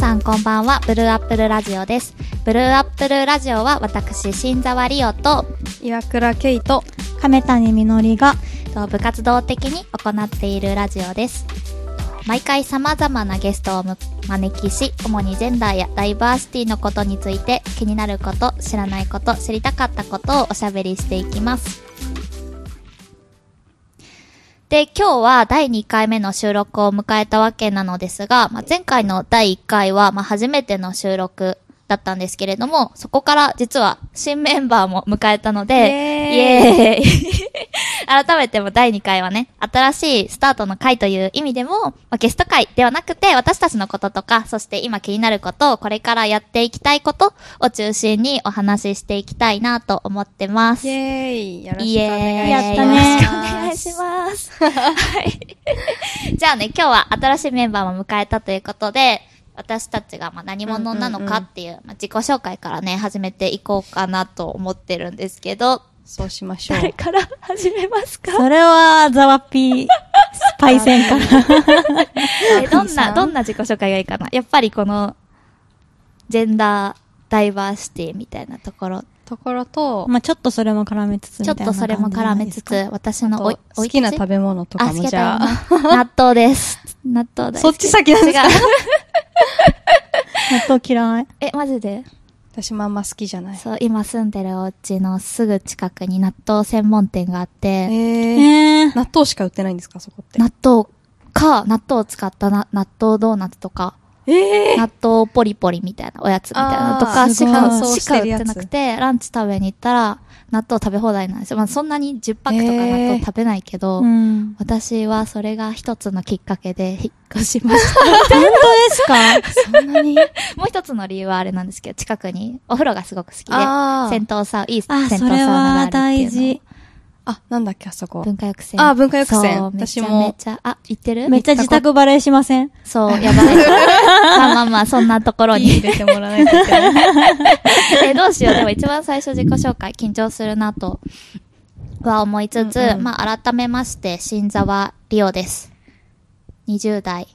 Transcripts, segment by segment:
さんこんばんは、ブルーアップルラジオです。ブルーアップルラジオは私、新沢リオと、岩倉ケイト。亀谷みのりが、と部活動的に行っているラジオです。毎回様々なゲストをむ招きし、主にジェンダーやダイバーシティのことについて気になること、知らないこと、知りたかったことをおしゃべりしていきます。で、今日は第2回目の収録を迎えたわけなのですが、まあ、前回の第1回は、まあ、初めての収録だったんですけれども、そこから実は新メンバーも迎えたので、イイエーイ 改めても第2回はね、新しいスタートの回という意味でも、まあ、ゲスト回ではなくて、私たちのこととか、そして今気になること、これからやっていきたいことを中心にお話ししていきたいなと思ってます。イエーイよろしくお願いします。よろしくお願いします。はい。じゃあね、今日は新しいメンバーも迎えたということで、私たちがまあ何者なのかっていう,、まあ、自己紹介からね、始めていこうかなと思ってるんですけど、そうしましょう。誰から始めますか？それは、ザワピー、スパイセンから。えどんな、どんな自己紹介がいいかな？やっぱりこの、ジェンダーダイバーシティみたいなところ、ところと、まあちょっとそれも絡めつつみちょっとそれも絡めつつ、私のおい、好きな食べべ物とかもじゃあ。納豆です。納豆大好き。そっち先なんですか？納豆嫌い。え、マジで？私もあんま好きじゃない。そう、今住んでるお家のすぐ近くに納豆専門店があって、えー、えー、納豆しか売ってないんですか？そこって。納豆か、納豆を使ったな納豆ドーナツとか、え納豆ポリポリみたいなおやつみたいなのとあかーしか、しか売ってなくて、ランチ食べに行ったら、納豆食べ放題なんですよ。まあそんなに10パックとか納豆食べないけど、うん。私はそれが一つのきっかけで引っ越しました。本当ですか？そんなに？もう一つの理由はあれなんですけど、近くにお風呂がすごく好きで、あー銭湯サウ、いい銭あ、湯サウそれナがあはるっていうの大事。あ、なんだっけ、あそこ。文化浴船。あ文化浴船そうめちゃ私もめちゃ、あ、行ってる？めっちゃ自宅バレーしません？そう、やばい。まあまあまあ、そんなところに。入れてもらわないといけない。え、どうしよう。でも一番最初自己紹介緊張するなとは思いつつ、うんうんまあ改めまして、新沢リオです。20代、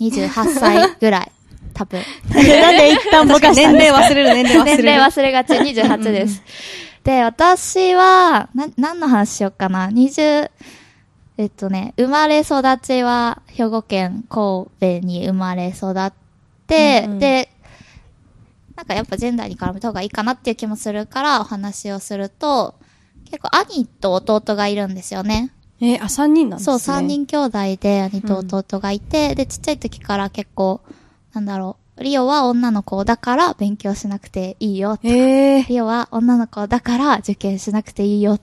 28歳ぐらい。多分。なんでなんで一旦ぼかした年齢忘れる、年齢忘れ年る。齢忘れがち、28です。で、私は、な、何の話しようかな？20、えっとね、生まれ育ちは兵庫県神戸に生まれ育って、うんうんで、なんかやっぱジェンダーに絡めた方がいいかなっていう気もするからお話をすると、結構兄と弟がいるんですよね。えー、あ、三人なんですそう、ね。三。人兄弟で兄と弟がいて、で、ちっちゃい時から結構、なんだろう、リオは女の子だから勉強しなくていいよ。えー、リオは女の子だから受験しなくていいよ。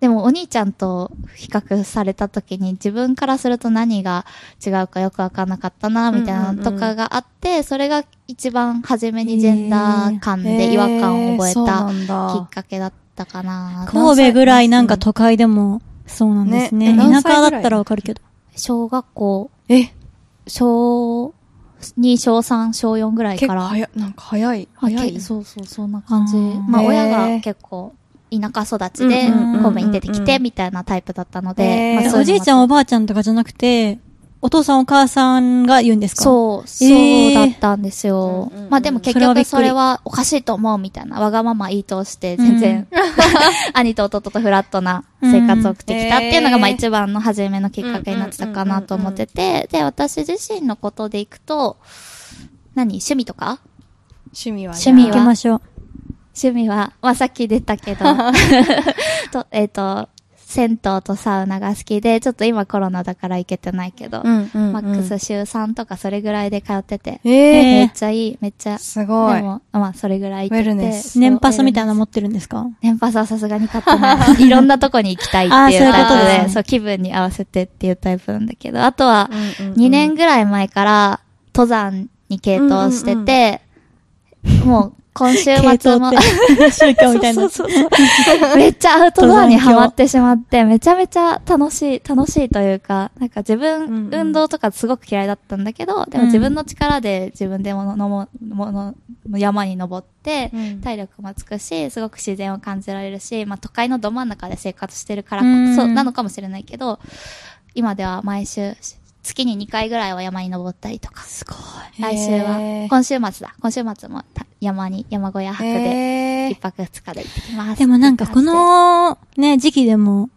でもお兄ちゃんと比較された時に自分からすると何が違うかよくわかんなかったな、みたいなのとかがあって、それが一番初めにジェンダー感で違和感を覚えたきっかけだったかな。神戸ぐらいなんか都会でも、そうなんですね。ね田舎だったらわかるけど。小学校、え、小2、小3、小4ぐらいから。結構早い、なんか早い。あ早いけ。そうそう、そんな感じ。まあ、親が結構、田舎育ちで、神戸に出てきて、みたいなタイプだったので、おじいちゃんおばあちゃんとかじゃなくて、お父さんお母さんが言うんですか？う。そう、そうえーだったんですよ。うんうんうん。まあでも結局それはおかしいと思うみたいな、わがまま言い通して、全然、兄と弟とフラットな生活を送ってきたっていうのが、うんまあ一番の初めのきっかけになってたかなと思ってて、で、私自身のことでいくと、何趣味とか？趣味は趣味は行きましょう。趣味は、まあ、さっき出たけど、と、えっ、と、銭湯とサウナが好きで、ちょっと今コロナだから行けてないけど、うんうんうん。マックス週3とかそれぐらいで通ってて、えめえっちゃいい、めっちゃ、すごい。でも、まあ、それぐらい行ってて。ウェルネスそう年パスみたいなの持ってるんですか？ス年パスはさすがに買ってない。いろんなとこに行きたいっていうタイプで、ことですねそう、気分に合わせてっていうタイプなんだけど、あとは、うんうんうん2年ぐらい前から、登山に傾倒してて、もう、今週末も、宗教みたいな。そうそうそうそう。めっちゃアウトドアにハマってしまって、めちゃめちゃ楽しい、楽しいというか、なんか自うん分、うん。運動とかすごく嫌いだったんだけど、でもうん自分の力で自分でもののも、もの、山に登って、うん。体力もつくし、すごく自然を感じられるし、まあ都会のど真ん中で生活してるからこうん。そなのかもしれないけど、今では毎週、月に2回ぐらいは山に登ったりとか。すごい。来週は今週末だ。今週末もた山に、山小屋泊で、一泊二日で行ってきます。でもなんかこのね、時期でも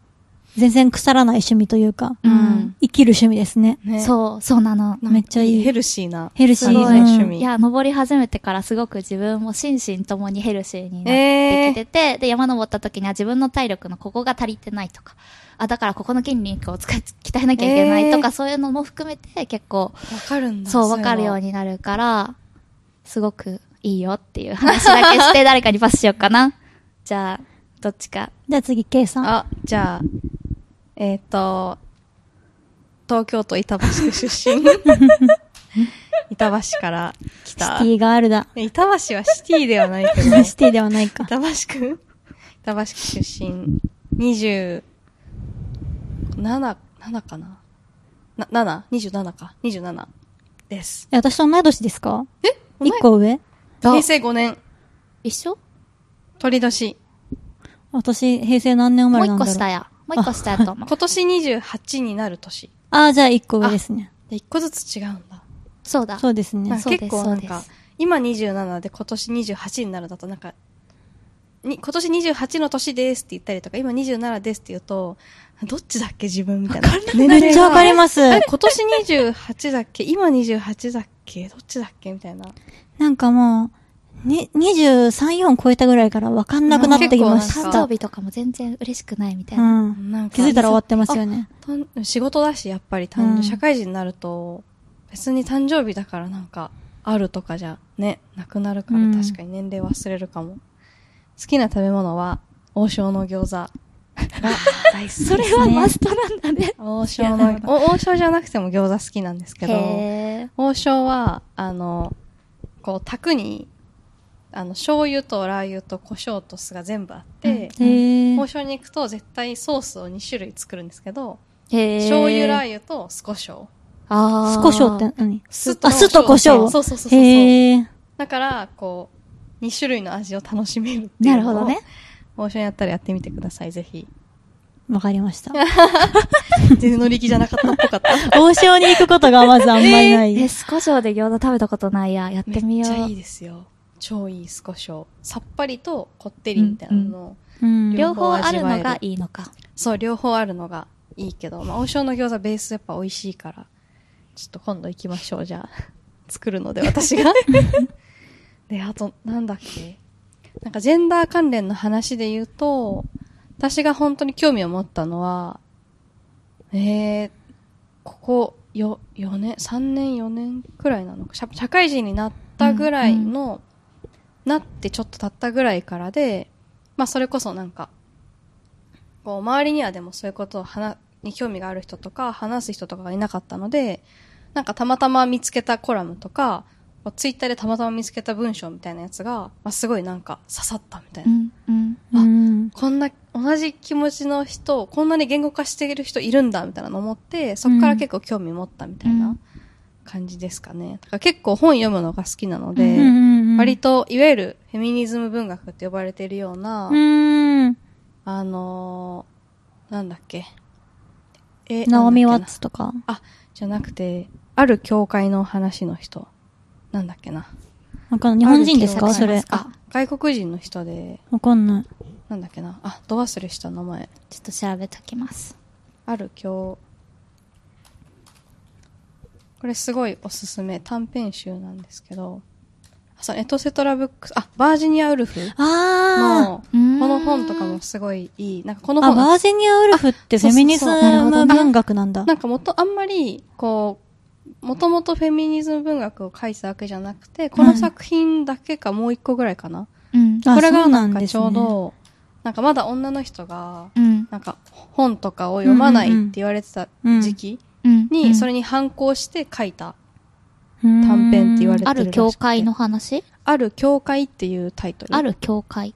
全然腐らない趣味というか、うん。生きる趣味ですね。ねそう、そうなの。めっちゃいいヘルシーな。ヘルシーすごいうん趣味。いや、登り始めてからすごく自分も心身ともにヘルシーになってきてて、で、山登った時には自分の体力のここが足りてないとか、あ、だからここの筋肉を使い、鍛えなきゃいけないとか、えーそういうのも含めて結構、わかるんだ。そう、わかるように。になるから、すごくいいよっていう話だけして誰かにパスしようかな。じゃあ、どっちか。じゃあ次、ケイさん。あ、じゃあ、えっ、と、東京都板橋区出身。板橋から来シたテ。ィガールだ。板橋はシティではないけど、シティではないか。板橋区？板橋区出身。27、7かな？な、7? 27か。27です。え私と同い年ですか？え？一個上？平成5年、一緒？鳥年。私、平成何年生まもう一れなんだろう。個下や。もう一個下やと思う。今年28になる年。ああ、じゃあ一個上ですね。で、1個ずつ違うんだ。そうだ。そうですね結構なんか今27で今年28になるだとなんか、に今年28の年ですって言ったりとか、今27ですって言うと、どっちだっけ自分みたいな。年めっちゃわかりす。ます。今年28だっけ？今28だっけ？どっちだっけ？みたいな。なんかもう、に、23、4超えたぐらいからわかんなくなってきました。誕生日とかも全然嬉しくないみたいうな。ん。なんか気づいたら終わってますよね。仕事だし、やっぱり誕生、うん社会人になると、別に誕生日だからなんか、あるとかじゃ、ね、なくなるからうん確かに年齢忘れるかも。好きな食べ物は、王将の餃子ね。それはマストなんだね。王将の、お王将じゃなくても餃子好きなんですけど。王将は、あの、こう、卓に、あの、醤油とラー油と胡椒と酢が全部あって、へー。王将に行くと絶対ソースを2種類作るんですけど、へー。醤油ラー油と酢胡椒。あー。スコショウって何？酢あ酢と胡椒？そうそうそうそう。だから、こう、2種類の味を楽しめるっていうのをなるほどね。。王将やったらやってみてください、ぜひ。わかりました。全然乗り気じゃなかったっぽかった。王将に行くことがまずあんまりない。え、スコショウで餃子食べたことないや。やってみよう。めっちゃいいですよ。超いい酢胡椒。さっぱりとこってりみたいなのを、うん。両方あるのがいいのか。そう、両方あるのがいいけど、まあ、王将の餃子ベースやっぱ美味しいから、ちょっと今度行きましょう、じゃあ。作るので、私が。で、あと、なんだっけ。なんか、ジェンダー関連の話で言うと、私が本当に興味を持ったのは、えー、ここ、よ、4年、3年、4年くらいなのか、社社会人になったぐらいの、なってちょっと経ったぐらいからで、まあ、それこそなんか、こう、周りにはでもそういうことを話、に興味がある人とか、話す人とかがいなかったので、なんかたまたま見つけたコラムとか、ツイッターでたまたま見つけた文章みたいなやつが、まあ、すごいなんか刺さったみたいうな。ん、うん。うん。こんな、同じ気持ちの人、こんなに言語化している人いるんだみたいなの思って、そこから結構興味持ったみたいな感じですかね。だから結構本読むのが好きなので、うん割と、いわゆるフェミニズム文学って呼ばれているような、うん。あのー、なんだっけ。えナオミ・ワッツとか？あ、じゃなくて、ある教会の話の人。なんだっけな。わかんない。日本人ですか？それ。あ、外国人の人で、わかんない。なんだっけな。あ、ど忘れした名前。ちょっと調べときます。ある教、これすごいおすすめ。短編集なんですけど、あそう、エトセトラブックス、あ、バージニア・ウルフあの、この本とかもすごいいい。なんかこのあ。あ、本、バージニア・ウルフってフェミニズム文学なんだ。なんかもと、あんまり、こう、もともとフェミニズム文学を書いてたわけじゃなくて、この作品だけかもう一個ぐらいかな。うん。あこれがなんんですねちょうど、なんかまだ女の人が、うん。なんか本とかを読まないって言われてた時期うん。に、それに、に反抗して書いた、短短編って言われてある教会の話？ある教会っていうタイトル。ある教会。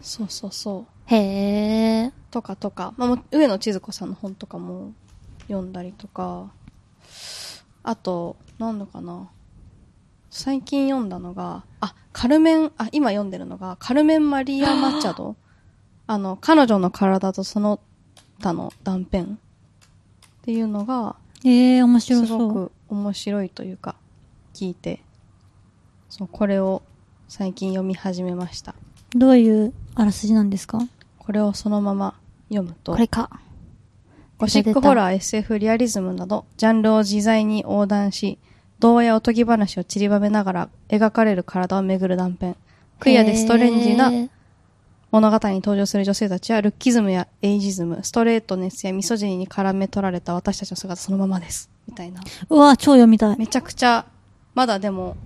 そうそうそう。へー。とかとか、まあ上野千鶴子さんの本とかも読んだりとか、あと、なんだかな。最近読んだのが、あ、カルメン、あ、今読んでるのが、カルメン・マリア・マチャド。あの、彼女の体とその他の断片っていうのが、ええー、面白す。ごく面白いというか、聞いて、そう、これを最近読み始めました。どういうあらすじなんですか？これをそのまま読むとこ、れか。ゴシックホラー、SF、リアリズムなど、ジャンルを自在に横断し、童話やおとぎ話を散りばめながら描かれる体を巡る断片。クイアでストレンジな物語に登場する女性たちは、ルッキズムやエイジズム、ストレートネスやミソジニに絡め取られた私たちの姿そのままです。みたいな。うわ、超読みたい。めちゃくちゃ、まだでも、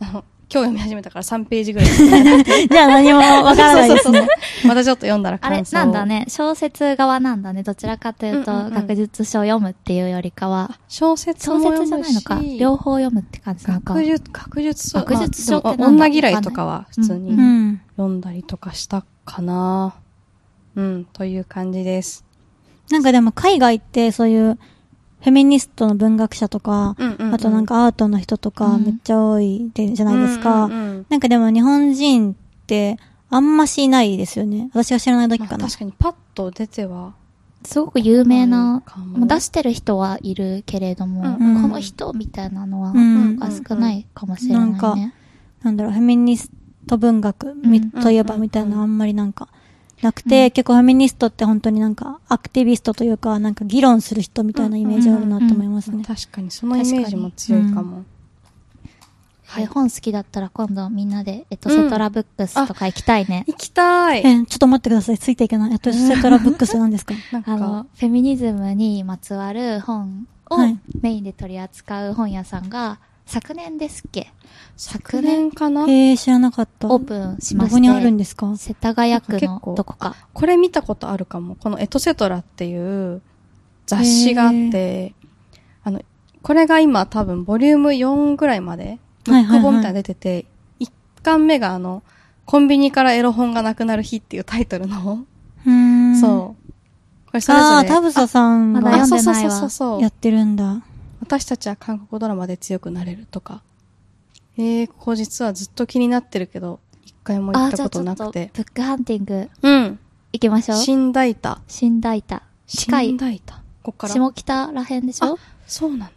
あの今日読み始めたから3ページぐらい。じゃあ何もわからないですね。そうそうそうまたちょっと読んだらあれなんだ。ね。小説側なんだね。どちらかというと、うんうんうん学術書を読むっていうよりかは、小説小も読むし説じゃないのか。両方読むって感じなのか。学術、学術書。学術書ってまあ女嫌いとかは普通うにうん。読んだりとかしたかな。うん、という感じです。なんかでも海外ってそういうフェミニストの文学者とか、うんうんうんあとなんかアートの人とかうんめっちゃ多いで、じゃないですか。うんうんうんなんかでも日本人ってあんましいないですよね。私が知らない時まあかな。確かにパッと出ては、すごく有名な、出してる人はいるけれども、うんうんこの人みたいなのは、うんが少ないかもしれないね。なんかなんだろう、フェミニスト文学みうんといえばみたいなのあんまりなんかなくて、結構フェミニストって本当になんかアクティビストというか、なんか議論する人みたいなイメージあるなと思いますね。確かにそのイメージも強いかも。はい、本好きだったら今度みんなでエトセトラブックスとか行きたいね。行きたい。え、ちょっと待ってください。ついていけない。えっと、セトラブックスなんですか？なんあのか、、フェミニズムにまつわる本をはいメインで取り扱う本屋さんが、昨年ですっけ？昨年かな？えー、知らなかった。オープンしまして。どこにあるんですか？世田谷区のなんか結構どこか。これ見たことあるかも。このエトセトラっていう雑誌があって、あの、これが今多分ボリューム4ぐらいまで、ブはいはいはいック本みたいなの出てて、1巻目があの、コンビニからエロ本がなくなる日っていうタイトルの、うーん。そう。これそれぞれ。ああ、田房さんまだが読んでないわあそうそうそうそうやってるんだ。私たちは韓国ドラマで強くなれるとか。えー、ここ実はずっと気になってるけど、一回も行あ、ったこじゃあちょっと、となくて。ブックハンティングうん。行きましょう。新大田。新大田。近い新。大田。こっから。下北らへんでしょ？そうなんだ。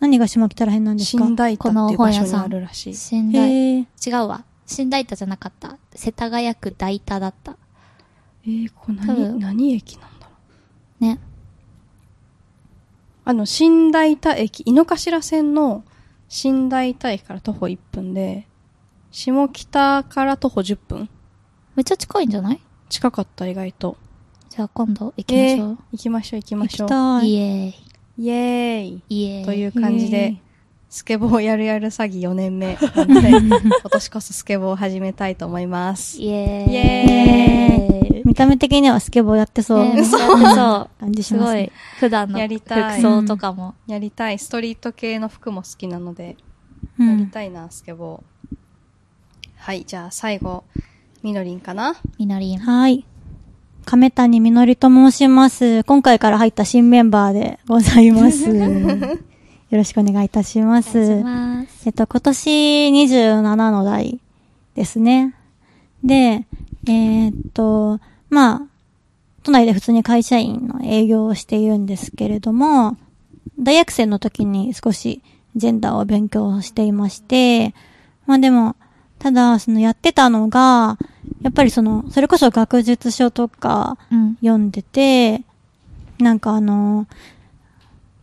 何が下北らへんなんですか？新大田っていう場所にあるらしい。新大、へえ。違うわ。新大田じゃなかった。世田谷区大田だった。えー、ここ何、何駅なんだろう。ね。あの、新大田駅、井の頭線の新大田駅から徒歩1分で、下北から徒歩10分めっちゃ近いんじゃない？近かった、意外と。じゃあ今度行きまえしょうー。行きましょう、行き行ましょう。きたい。イエーイ。イエーイ。イエーイ。という感じでイ、スケボーやるやる詐欺4年目なので、今年こそスケボーを始めたいと思います。イエーイ。イエーイ。見た目的にはスケボーやってそう。ね、そう。そう。感じしすごいますね。、普段のやりたい服装とかも。やりたい。ストリート系の服も好きなので、うん。やりたいな、スケボー。はい、じゃあ最後、みのりんかな？みのりん。はい。亀谷みのりと申します。今回から入った新メンバーでございます。よろしくお願いいたしまお願いしす。ます。えっと、今年27の代ですね。で、えーっと、まあ、都内で普通に会社員の営業をしているんですけれども、大学生の時に少しジェンダーを勉強していまして、まあでも、ただ、そのやってたのが、やっぱりその、それこそ学術書とかうん。読んでて、なんかあの、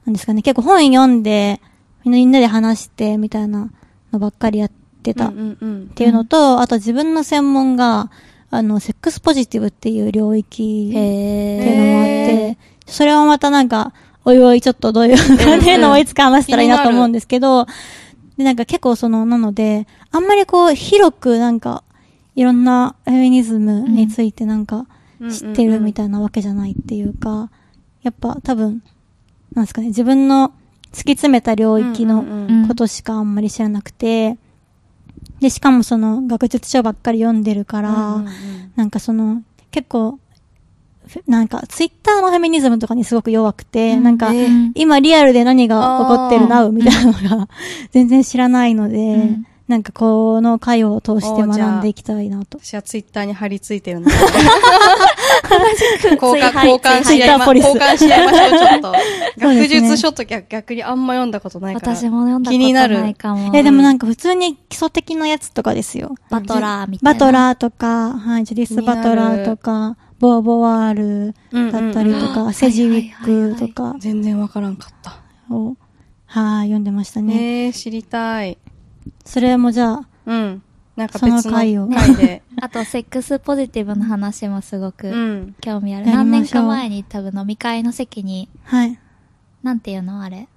なんですかね、結構本読んで、みんなで話してみたいなのばっかりやってたっ。ていうのと、あと自分の専門が、あの、セックスポジティブっていう領域っていうのもあっへて、それはまたなんか、おいおいちょっとどういう感じのをいつか話せたらいいなと思うんですけど、で、なんか結構その、なので、あんまりこう、広くなんか、いろんなフェミニズムについてなんか、知ってるみたいなわけじゃないっていうか、やっぱ多分、なんですかね、自分の突き詰めた領域のことしかあんまり知らなくて、で、しかもその学術書ばっかり読んでるから、なんかその、結構、ふなんか、ツイッターのフェミニズムとかにすごく弱くて、うん。なんか、うん今リアルで何が起こってるなみたいなのが全然知らないので、うんなんかこの回を通して学んでいきたいなと。私はツイッターに貼り付いてるので。交換、交換し合いま、交換し合いましょう、ちょっと。学術書と逆逆にあんま読んだことないから。私も読んだこと気になるないかも。え、でもなんか普通に基礎的なやつとかですよ。バトラーみたいな。バトラーとか、はい、ジュディス・バトラーとか、ボー・ボワールだったりとうんうんか、セジウィックとか全然わからんかった。を、はい、読んでましたね。えー、知りたい。それもじゃあ、うん。なんかそ別のの回を回で。あと、セックスポジティブの話もすごうくん。興味ある。何年か前に多分飲み会の席に、はい。なんていうの？あれ。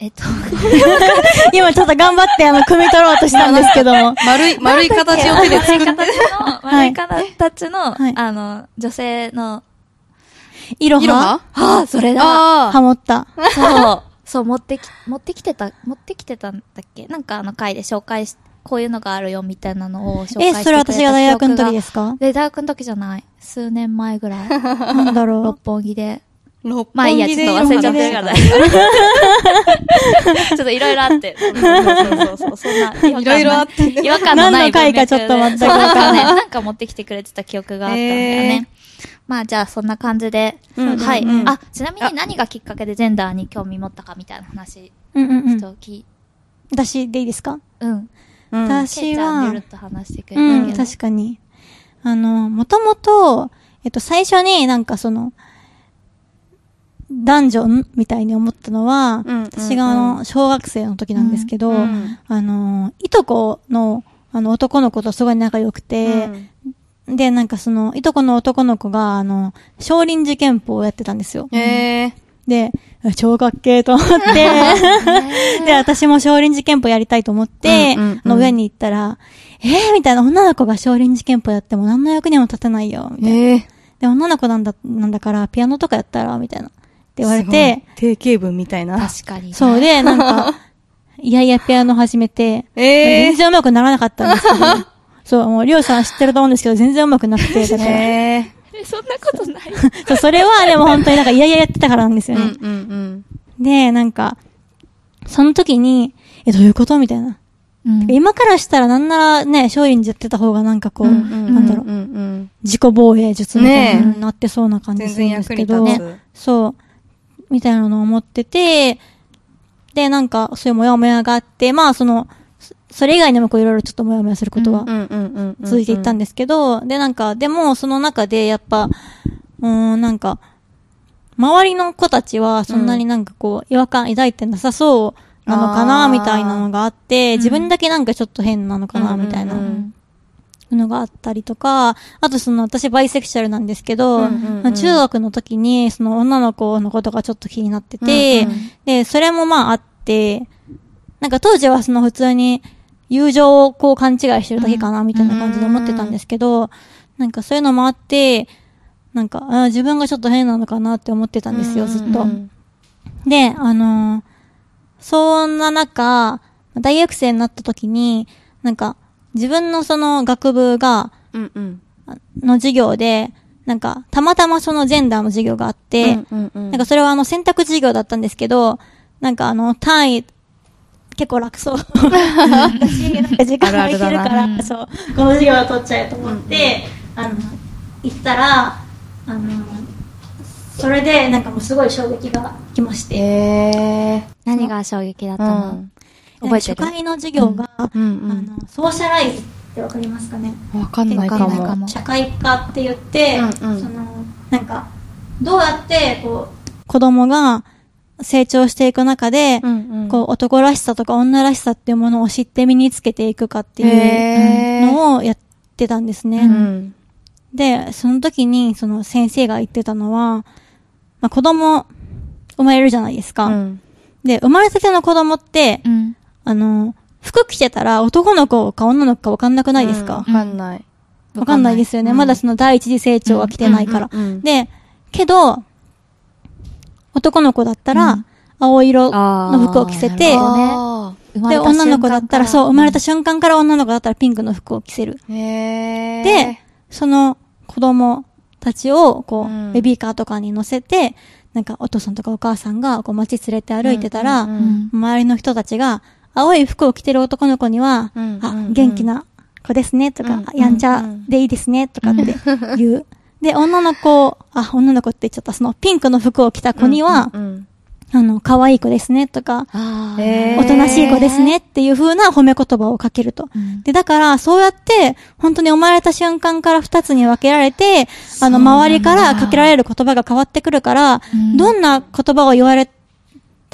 えっと、今ちょっと頑張って、あの、汲み取ろうとしたんですけども。丸い、丸い形を手で作って。丸い形の、はいあの、女性の、いろは？は？ああ、それだあハモった。そう。そう、持ってき、持ってきてた、持ってきてたんだっけ？なんかあの回で紹介し、こういうのがあるよみたいなのを紹介してくれえ、たそれ私が大学の時記ですか？で、大学の時じゃない。数年前ぐらい。なんだろ六う。本木で。六まあいいや、ちょっと忘れちゃってるから大丈夫ちょっといろいろあって。そうそうそう、そんな。いろいろあって違和感のない何の回かちょっと全くそうなんかね、なんか持ってきてくれてた記憶があったんだよね。えまあじゃあそんな感じで。うんはい、うんうんあ、ちなみに何がきっかけでジェンダーに興味持ったかみたいな話、うんうんうんちょ。っと聞い、私でいいですかうん。うん。私はゆるっと話してくれたうん。確かに。あの、もともと、えっと、最初になんかその、男女んみたいに思ったのは、うん私があの、小学生の時なんですけど、うんあの、いとこの、あの、男の子とすごい仲良くて、で、なんかその、いとこの男の子が、あの、少林寺拳法をやってたんですよ。うんへえ。で、超かっけーと思って、で、私も少林寺拳法やりたいと思って、うんうんうんあの上に行ったら、えーみたいな、女の子が少林寺拳法やっても何の役にも立てないよ、みたいな。へえ。で、女の子なんだ、なんだから、ピアノとかやったら、みたいな。って言われて、定型文みたいな。確かに。そうで、なんか、いやいやピアノ始めて、ええ全然上手くならなかったんですけど、そう、もう、りょうさん知ってると思うんですけど、全然上手くなくて、だから、へえ。え、そんなことない。そう、それはでも本当になんか、いやいややってたからなんですよね。うんうんで、なんか、その時に、え、どういうことみたいな。うん今からしたらなんならね、少林寺やってた方がなんかこう、うん。うんなんだろう、うんうん。自己防衛術みたいになってそうな感じ全するん然役にですけど、立つ。そう、みたいなのを思ってて、で、なんか、そういうモヤモヤがあって、まあ、その、そそれ以外にもこういろいろちょっとモヤモヤすることは。続いていったんですけど、で、なんか、でも、その中で、やっぱ、うーん、なんか、周りの子たちは、そんなになんかこう、違和感抱いてなさそうなのかな、みたいなのがあって、自分だけなんかちょっと変なのかな、みたいなのがあったりとか、あとその、私バイセクシャルなんですけど、中学の時に、その女の子のことがちょっと気になってて、うんうん。で、それもまああって、なんか当時はその普通に友情をこう勘違いしてるだけかなみたいな感じで思ってたんですけど、なんかそういうのもあって、なんか、あー自分がちょっと変なのかなって思ってたんですよ、ずっと。うんで、あのーそんな中、大学生になった時に、なんか、自分のその学部が、うんうん。あの授業で、なんか、たまたまそのジェンダーの授業があって、なんかそれはあの選択授業だったんですけど、なんかあの単位、結構楽そう。私、なん。か時間がいけるかあるあるそう、この授業を取っちゃえと思って、あの、行ったら、あの、それでなんかもうすごい衝撃が来まして、へえ。何が衝撃だったの？うん。覚えてる？初回の授業が、うんうんあの、ソーシャライズってわかりますかね？わかんないかも。わかんないかも社会科って言って、うんうん。その、なんか、どうやって、こう、子供が成長していく中で、うんうんこう、男らしさとか女らしさっていうものを知って身につけていくかっていうのをやってたんですね。うん。で、その時に、その先生が言ってたのは、まあ、子供、生まれるじゃないですか。うん。で、生まれたての子供って、うん。あの、服着てたら男の子か女の子かわかんなくないですか？わ、かんない。わかんないですよね。うんまだその第一次成長が来てないから。で、けど、男の子だったら、うん。青色の服を着せて、あで、女の子だったら、そう、生まれた瞬瞬間から女の子だったらピンクの服を着せる。で、その子供たちを、こう、うん。ベビーカーとかに乗せて、なんかお父さんとかお母さんが、こう街連れて歩いてたら、周りの人たちが、青い服を着てる男の子には、うんあ、うん。元気な子ですね、とか、うん。やんちゃでいいですね、とかって言う。で、女の子、あ、女の子って言っちゃった、そのピンクの服を着た子には、うんうんあの、可愛い子ですね、とか、おとなしい子ですねっていう風な褒め言葉をかけると。うん。で、だから、そうやって、本当に生まれた瞬間から二つに分けられて、あの、周りからかけられる言葉が変わってくるから、うん。どんな言葉を言われ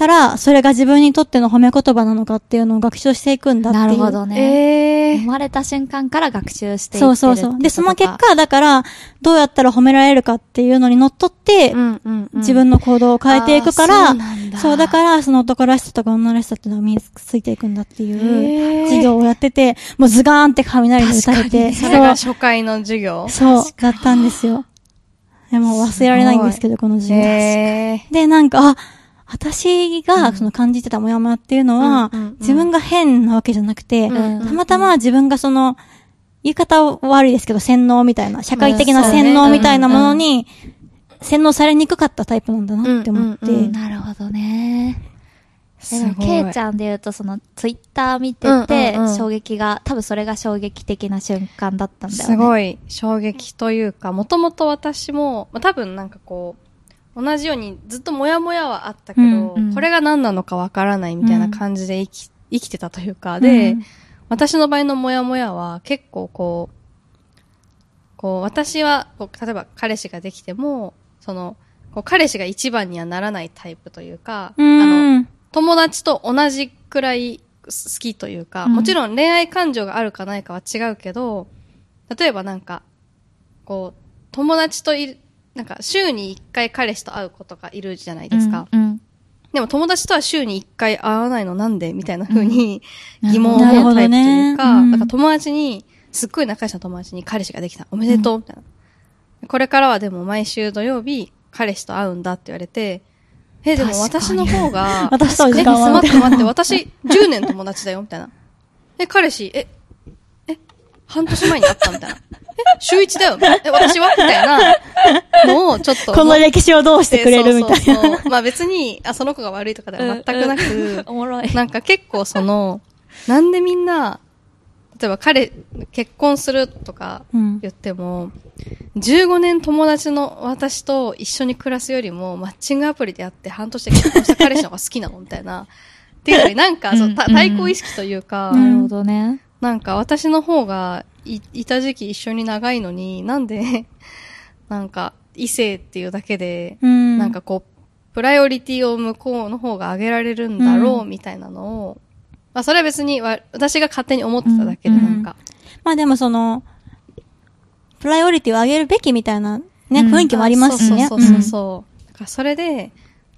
たら、それが自分にとっての褒め言葉なのかっていうのを学習していくんだっていう。なるほどね。え生まれた瞬間から学習していってるそうそうそう。で、その結果、だから、どうやったら褒められるかっていうのにのっとって、うんうんうん自分の行動を変えていくから、そうなんだそうだから、その男らしさとか女らしさっていうのが身についていくんだっていへうー授業をやってて、もうズガーンって雷に打たれて、それが初回の授業そう、だったんですよ。でも忘れられないんですけど、この授業。へで、なんか、あ、私がその感じてたモヤモヤっていうのは、うんうんうん。自分が変なわけじゃなくて、うんたまたま自分がその、言い方は悪いですけど、洗脳みたいな、社会的な洗脳みたいなものに、洗脳されにくかったタイプなんだなって思って、うんうんうん。なるほどね。でも、ケイちゃんで言うと、その、ツイッター見てうんてうんうん、衝撃が、多分それが衝撃的な瞬間だったんだよね。すごい。衝撃というか、もともと私も、まあ、多分なんかこう、同じようにずっとモヤモヤはあったけど、うんうん。これが何なのかわからないみたいな感じで生き、生きてたというか、で、うん。私の場合のモヤモヤは結構こう、こう、私は、例えば彼氏ができても、その、こう彼氏が一番にはならないタイプというか、うあの、ん。友達と同じくらい好きというか、うん。もちろん恋愛感情があるかないかは違うけど、例えばなんか、こう、友達といる、なんか週に一回彼氏と会う子とかいるじゃないですか。うんうんでも友達とは週に一回会わないのなんでみたいな風にうん疑問を持うタイプというか、ねうんだから友達に、すっごい仲良しの友達に彼氏ができた。おめでとうみたいな。これからはでも毎週土曜日、彼氏と会うんだって言われて、え、でも私の方が、私との時え、間は待って待って、私10年友達だよ、みたいな。え、彼氏、え、え、半年前に会ったみたいな。え、週一だよ、え、私は？みたいなのをちょっと。この歴史をどうしてくれるみたいな。そうそうそうまあ別に、あ、その子が悪いとかでは全くなく、おもろい。なんか結構その、なんでみんな、例えば彼、結婚するとかうん言っても、15年友達の私と一緒に暮らすよりも、マッチングアプリでやって半年で結婚した彼氏の方が好きなのみたいな。っていうより、なんか、そう対抗意識というか、うんなるほどね。なんか私の方がいいた時期一緒に長いのに、なんで、なんか異性っていうだけで、うん。なんかこう、プライオリティを向こうの方が上げられるんだろううみたいなのを、まあそれは別にわ私が勝手に思ってただけでうんなんか、まあでもその、プライオリティを上げるべきみたいなね、うん雰囲気もありますしね。そうそうそうそう。だからそれで、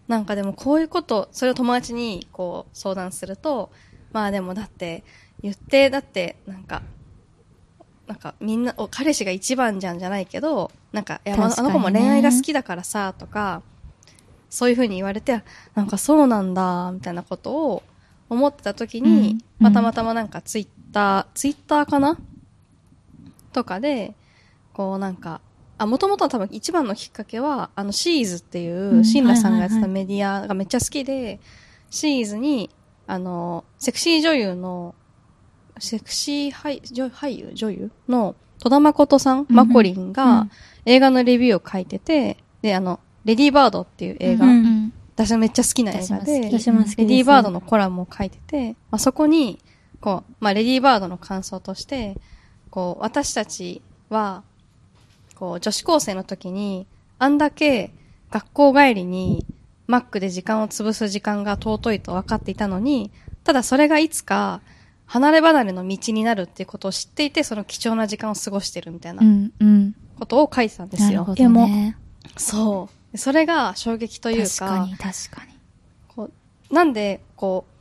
なんかでもこういうこと、それを友達にこう相談すると、まあでもだって、言って、だって、なんか、なんかみんな、お彼氏が一番じゃんじゃないけど、なんか、かにね。あの子も恋愛が好きだからさ、とか、そういうふうに言われて、あなんかそうなんだ、みたいなことを思ってた時に、うんまあたまたまなんかツイッター、ツイッターかな？とかで、こうなんか、あ、もともとは多分一番のきっかけは、あの、シーズっていうう、んシンラさんがやってたメディアがめっちゃ好きで、シーズに、あの、セクシー女優の、セクシー俳女俳優女優の戸田誠さん、うんマコリンうがん。映画のレビューを書いてて、で、あの、レディーバードっていう映画、私のめっちゃ好きな映画で。レディーバードのコラムを書いてて、まあ、そこに、こう、まあ、レディーバードの感想として、こう、私たちは、こう、女子高生の時に、あんだけ学校帰りに、マックで時間を潰す時間が尊いと分かっていたのに、ただそれがいつか、離れ離れの道になるっていうことを知っていて、その貴重な時間を過ごしてるみたいなうんうん。ことを書いてたんですよ。なるほどね。そう。それが衝撃という確かに、確かに。こうなんでこう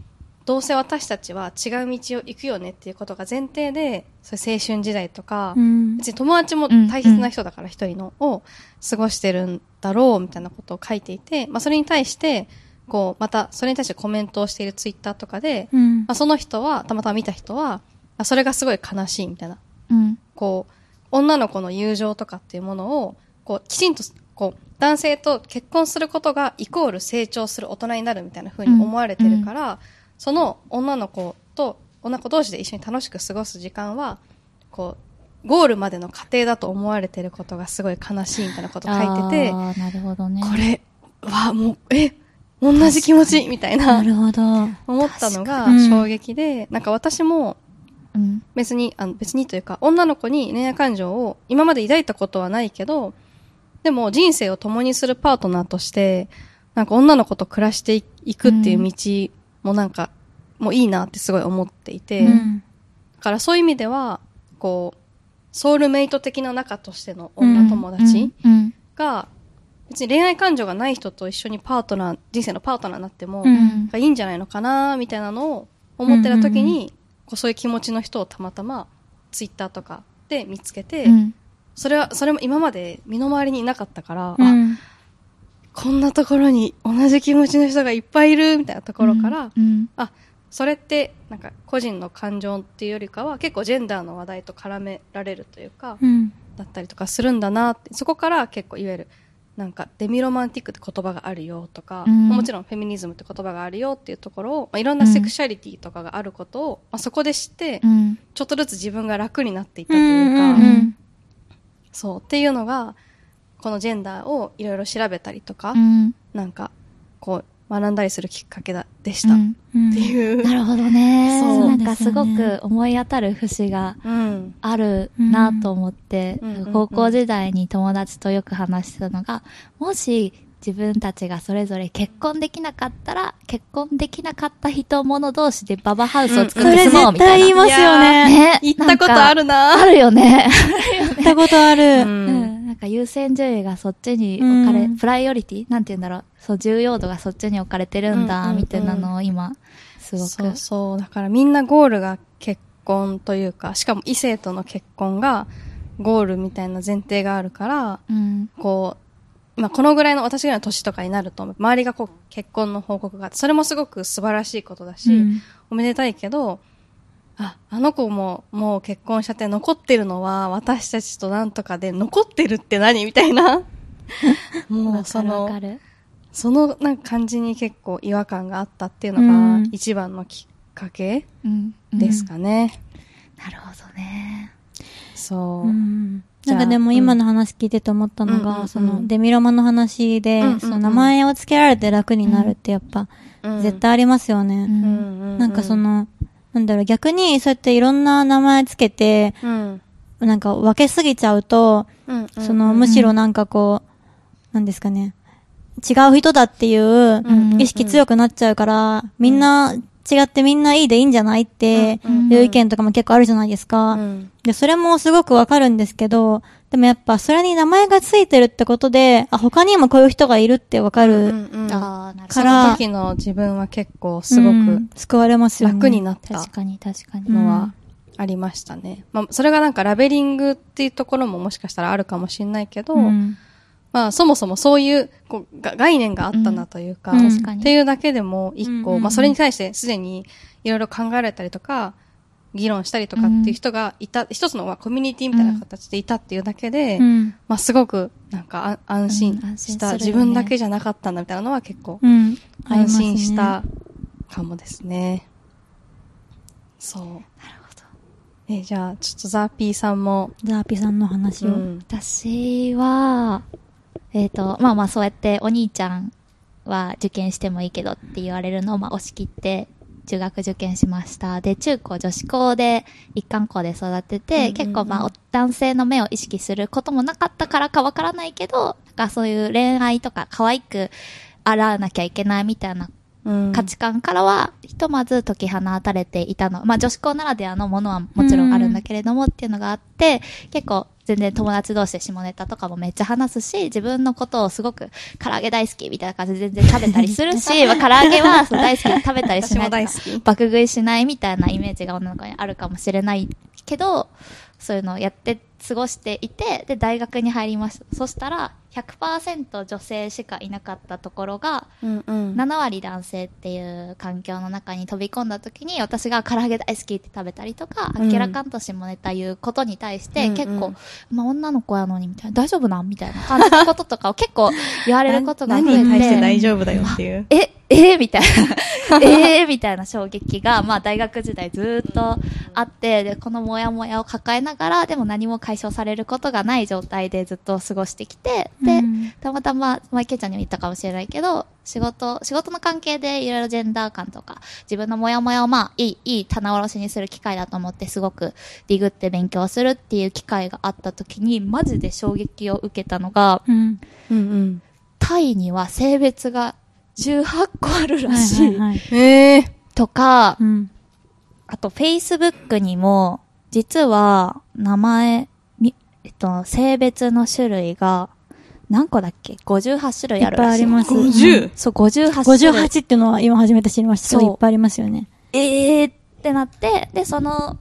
どうせ私たちは違う道を行くよねっていうことが前提でそ青春時代とか、うん。別に友達も大切な人だから一人のを過ごしてるんだろうみたいなことを書いていて、まあ、それに対してこうまたそれに対してコメントをしているツイッターとかで、うんまあ、その人はたまたま見た人はあそれがすごい悲しいみたいなうん。こう、女の子の友情とかっていうものを、こう、きちんと、こう、男性と結婚することがイコール成長する大人になるみたいな風に思われてるから、その女の子と女の子同士で一緒に楽しく過ごす時間は、こう、ゴールまでの過程だと思われてることがすごい悲しいみたいなこと書いてて、なるほどね。これはもう、え、同じ気持ちみたいな、なるほど。思ったのが衝撃で、なんか私もうん。別に、あの別にというか、女の子に恋愛感情を今まで抱いたことはないけど、でも人生を共にするパートナーとして、なんか女の子と暮らしていくっていう道もなんか、もういいなってすごい思っていて、だうん。からそういう意味では、こう、ソウルメイト的な仲としての女友達うん。が、別に恋愛感情がない人と一緒にパートナー、人生のパートナーになっても、うんがいいんじゃないのかなみたいなのを思ってた時に、こうそういう気持ちの人をたまたまツイッターとかで見つけて、うん。それは、それも今まで身の回りにいなかったから、あ、うん。こんなところに同じ気持ちの人がいっぱいいるみたいなところから、うん。あ、それってなんか個人の感情っていうよりかは結構ジェンダーの話題と絡められるというか、うん。だったりとかするんだなって、そこから結構いわゆる、なんかデミロマンティックって言葉があるよとか、うんもちろんフェミニズムって言葉があるよっていうところを、まあ、いろんなセクシャリティとかがあることを、まあ、そこで知って、うん。ちょっとずつ自分が楽になっていったうというか、ん。うん。そうっていうのが、このジェンダーをいろいろ調べたりとか、うん。なんか、こう、学んだりするきっかけだでした。っうんうんていう。なるほどね。そうなんかすごく思い当たる節がうん。あるなと思って、うんうんうん高校時代に友達とよく話してたのが、もし自分たちがそれぞれ結婚できなかったら、結婚できなかった人物同士でババハウスを作それって住もう絶みたいな。対言いますよね。ね行ったことあるな あるよね。行ったことあう。る。うんん。なんか優先順位がそっちに置かれ、うんプライオリティ？なんて言うんだろう？そう、重要度がそっちに置かれてるんだ、うんうんうんみたいなのを今、すごく。そうそう。だからみんなゴールが結婚というか、しかも異性との結婚がゴールみたいな前提があるから、うん。こう、まあ、このぐらいの私ぐらいの年とかになると、周りがこう結婚の報告があって、それもすごく素晴らしいことだし、うんおめでたいけど、あ、あの子ももう結婚しちゃって残ってるのは私たちとなんとかで残ってるって何みたいな。もうそわの。そのなんか感じに結構違和感があったっていうのうがん一番のきっかけうん。ですかね。なるほどね。そう。うんなんかでも今の話聞いてて思ったのが、うんうんうんそのデミロマの話で、うんうんうんその名前を付けられて楽になるってやっぱ、うん絶対ありますよね。うんうんうんうんなんかそ、の、なんだろう、逆にそうやっていろんな名前つけて、うん。なんか分けすぎちゃうと、うんうんその、むしろなんかこう、なんですかね、違う人だっていう意識強くなっちゃうから、みんな違ってみんないいでいいんじゃないっていう意見とかも結構あるじゃないですか。うんで、それもすごくわかるんですけど、でもやっぱそれに名前がついてるってことで、あ、他にもこういう人がいるってわかる。うんうんああ、なるほそど。からの時の自分は結構すごうくん救われますよね。楽になった確かに確かに。うんのはありましたね。まあ、それがなんかラベリングっていうところももしかしたらあるかもしれないけど、うん。まあそもそもそういうこうが概念があったなというか、うん。っていうだけでも一個、うんうんうんまあそれに対してすでにいろいろ考えられたりとか、議論したりとかっていう人がいた、一つのまあコミュニティみたいな形でいたっていうだけで、うん。まあすごくなんかあ安心した、よね自分だけじゃなかったんだみたいなのは結構うん。安心したかもですね。そう。なるほど。え、じゃあ、ちょっとザーピーさんも、ザーピさんの話を。うん。私は、えっ、と、まあまあそうやってお兄ちゃんは受験してもいいけどって言われるのをまあ押し切って中学受験しました。で、中高女子校で一貫校で育ってて、うんうんうん結構まあ男性の目を意識することもなかったからかわからないけど、なんかそういう恋愛とか可愛く洗わなきゃいけないみたいなうん価値観からは、ひとまず解き放たれていたの。まあ女子校ならではのものはもちろんあるんだけれどもっていうのがあって、結構全然友達同士で下ネタとかもめっちゃ話すし、自分のことをすごく唐揚げ大好きみたいな感じで全然食べたりするし、まあ唐揚げはそう大好きで食べたりしない。爆食いしないみたいなイメージが女の子にあるかもしれないけど、そういうのをやって過ごしていて、で、大学に入りました。そしたら、100%女性しかいなかったところが、うんうん。7割男性っていう環境の中に飛び込んだ時に私が唐揚げ大好きって食べたりとか、うん明らかんと下ネタ言うことに対して、うんうん結構、まあ女の子やのにみたいな、大丈夫なんみたいな感じのこととかを結構言われることが増えて。何に対して大丈夫だよっていう。え、えー、みたいな、えー、みたいな衝撃が、まあ大学時代ずーっとあって、で、このモヤモヤを抱えながら、でも何も解消されることがない状態でずっと過ごしてきて、で、うんたまたま、まあ、ケイちゃんにも言ったかもしれないけど、仕事、仕事の関係でいろいろジェンダー感とか、自分のモヤモヤをまあ、いい、いい棚卸しにする機会だと思って、すごくディグって勉強するっていう機会があった時に、マジで衝撃を受けたのが、うん。うんうん。タイには性別が18個あるらしい。はいはいはい。へえ。とか、うん。あと、Facebook にも、実は、名前、みえっと、性別の種類が、何個だっけ ?58 種類あるらしい。いっぱいあります50そう、58種類。58っていうのは今初めて知りました。そうそう、いっぱいありますよね。えーってなって、で、その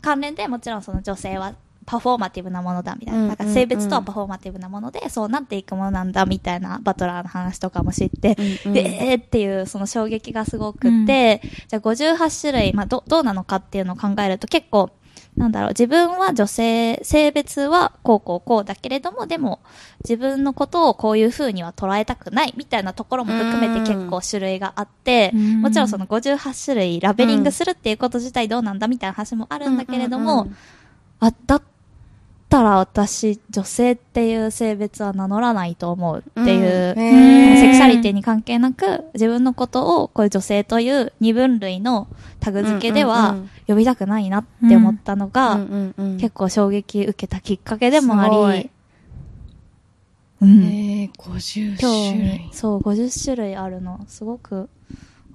関連でもちろんその女性はパフォーマティブなものだみたいな。うんなんか性別とはパフォーマティブなもので、そうなっていくものなんだみたいなバトラーの話とかも知って、うんうん。で、えーっていうその衝撃がすごくって、じゃあ58種類、まあど、どうなのかっていうのを考えると結構、なんだろう、自分は女性、性別はこうこうこうだけれども、でも自分のことをこういう風には捉えたくないみたいなところも含めて結構種類があって、うん。もちろんその58種類ラベリングするっていうこと自体どうなんだみたいな話もあるんだけれども、うんうんうん。あ、だったら私、女性っていう性別は名乗らないと思うっていう、うんセクシャリティに関係なく、自分のことをこういう女性という二分類のタグ付けでうんは呼びたくないなって思ったのが、結構衝撃受けたきっかけでもあり、うん。へえ、50興種類味。。そう、50種類あるの。すごく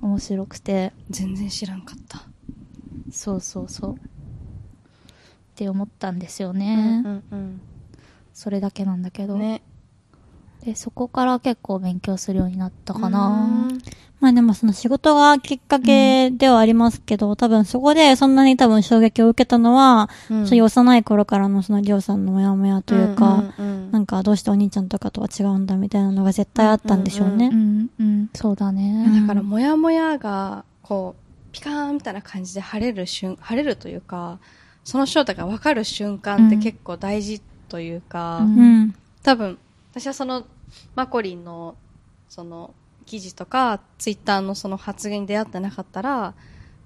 面白くて。全然知らんかった。そうそうそう。って思ったんですよね。うんうんそれだけなんだけど。うん。ね。で、そこから結構勉強するようになったかな。まあでもその仕事がきっかけではありますけど、多分そこでそんなに多分衝撃を受けたのは、うんそういう幼い頃からのそのりょうさんのモヤモヤというか、うんうんうんなんかどうしてお兄ちゃんとかとは違うんだみたいなのが絶対あったんでしょうね。うん、うん、そうだね。だから、もやもやが、こう、ピカーンみたいな感じで晴れる瞬、晴れるというか、その正体が分かる瞬間って結構大事というか、うん。うん。多分、私はその、マコリンの、その、記事とか、ツイッターのその発言に出会ってなかったら、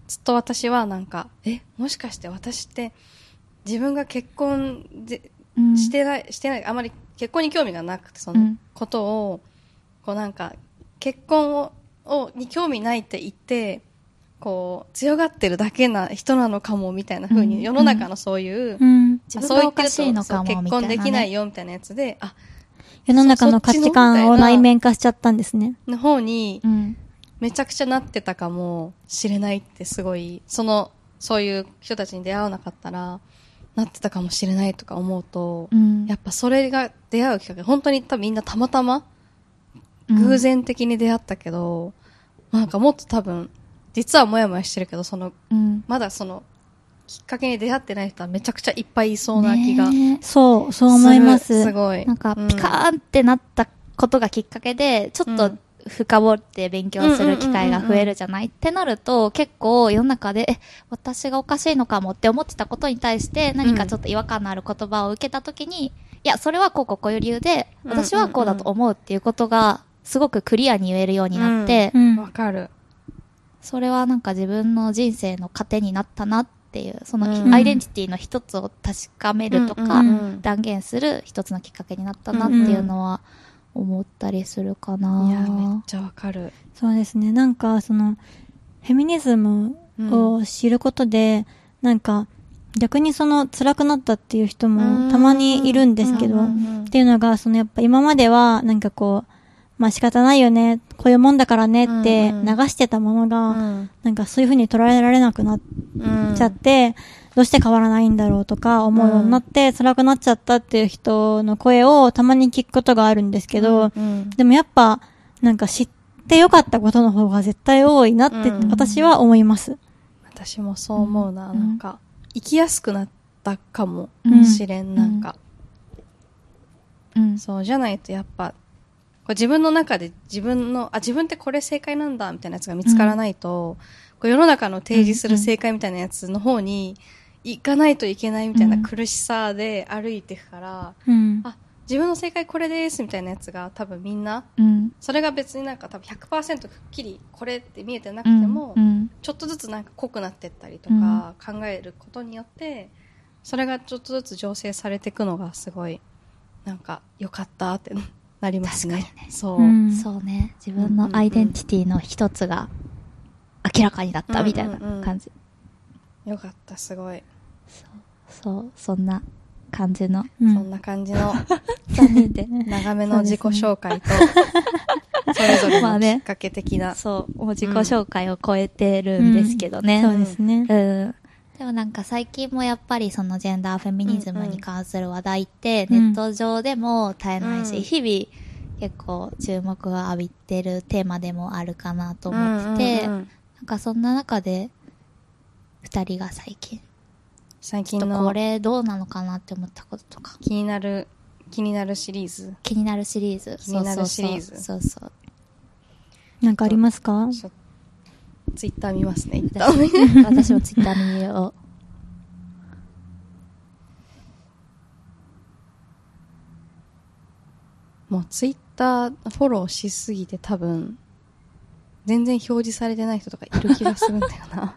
ずっと私はなんか、え、もしかして私って、自分が結婚で、うん。してない、してない、あまり結婚に興味がなくて、そうのん。ことを、こうなんか、結婚を、をに興味ないって言って、こう、強がってるだけな人なのかも、みたいな風うんに、世の中のそういう、うん。自分がおかしいのかも、そうみたいな、ね。結婚できないよ、みたいなやつで、あ、世の中の価値観を内面化しちゃったんですね。の方にう、ん。めちゃくちゃなってたかもしれないってすごい、その、そういう人たちに出会わなかったら、なってたかもしれないとか思うと、うん。やっぱそれが出会うきっかけ、本当に多分みんなたまたま、うん偶然的に出会ったけど、なんかもっと多分、実はもやもやしてるけど、その、うん。まだその、きっかけに出会ってない人はめちゃくちゃいっぱいいそうな気が。そう、そう思います。すごい。なんか、うんピカーンってなったことがきっかけで、ちょっとうん深掘って勉強する機会が増えるじゃないってなると、結構世の中で、え、私がおかしいのかもって思ってたことに対して、何かちょっと違和感のある言葉を受けたときに、いや、それはこうこうこういう理由で、私はこうだと思うっていうことが、すごくクリアに言えるようになって、うん。わかる。それはなんか自分の人生の糧になったなっていう、そのうん。アイデンティティの一つを確かめるとか、うん。うんうん断言する一つのきっかけになったなっていうのは思ったりするかな。いや、めっちゃわかる。そうですね。なんか、その、フェミニズムを知ることで、なんか、逆にその辛くなったっていう人もたまにいるんですけど、うんうんうん。っていうのが、そのやっぱ今までは、なんかこう、まあ仕方ないよね、こういうもんだからねってうんうん。流してたものが、うん。なんかそういう風に捉えられなくなっうんちゃって、どうして変わらないんだろうとか思うようになって、辛くなっちゃったっていう人の声をたまに聞くことがあるんですけど、うんでもやっぱ、なんか知ってよかったことの方が絶対多いなってうん私は思います。私もそう思うな。うん。なんか、生きやすくなったかもうん。しれん。なんか、うん。そうじゃないとやっぱ、こう自分の中で自分の、あ、自分ってこれ正解なんだみたいなやつが見つからないと、こう世の中の提示する正解みたいなやつの方に行かないといけないみたいなうん苦しさで歩いていくから、うん。あ、自分の正解これですみたいなやつが多分みんな、うん。それが別になんか多分100%くっきりこれって見えてなくても、うん。ちょっとずつなんか濃くなってったりとか考えることによって、それがちょっとずつ醸成されていくのがすごい、なんか良かったってなりますね。確かにねそう。うんそうね。自分のアイデンティティの一つが明らかになったみたいな感じ。よかった、すごい。そう、そんな感じの。うんそんな感じの残念で。長めの自己紹介と、それぞれまあねのきっかけ的な。そう、もう自己紹介を超えてるんですけどね。そうですね。うん。でもなんか最近もやっぱりそのジェンダーフェミニズムに関する話題ってうん。ネット上でも絶えないし、うん。日々結構注目が浴びてるテーマでもあるかなと思ってて、うんうんうん。なんかそんな中で二人が最近、最近のちょっとこれどうなのかなって思ったこととか、気になる、気になるシリーズ。気になるシリーズ。気になるシリーズ。そうそうそう。なんかありますか？ちょツイッター見ますね、一旦。私私もツイッターに見よもうツイッターフォローしすぎて多分、全然表示されてない人とかいる気がするんだよな。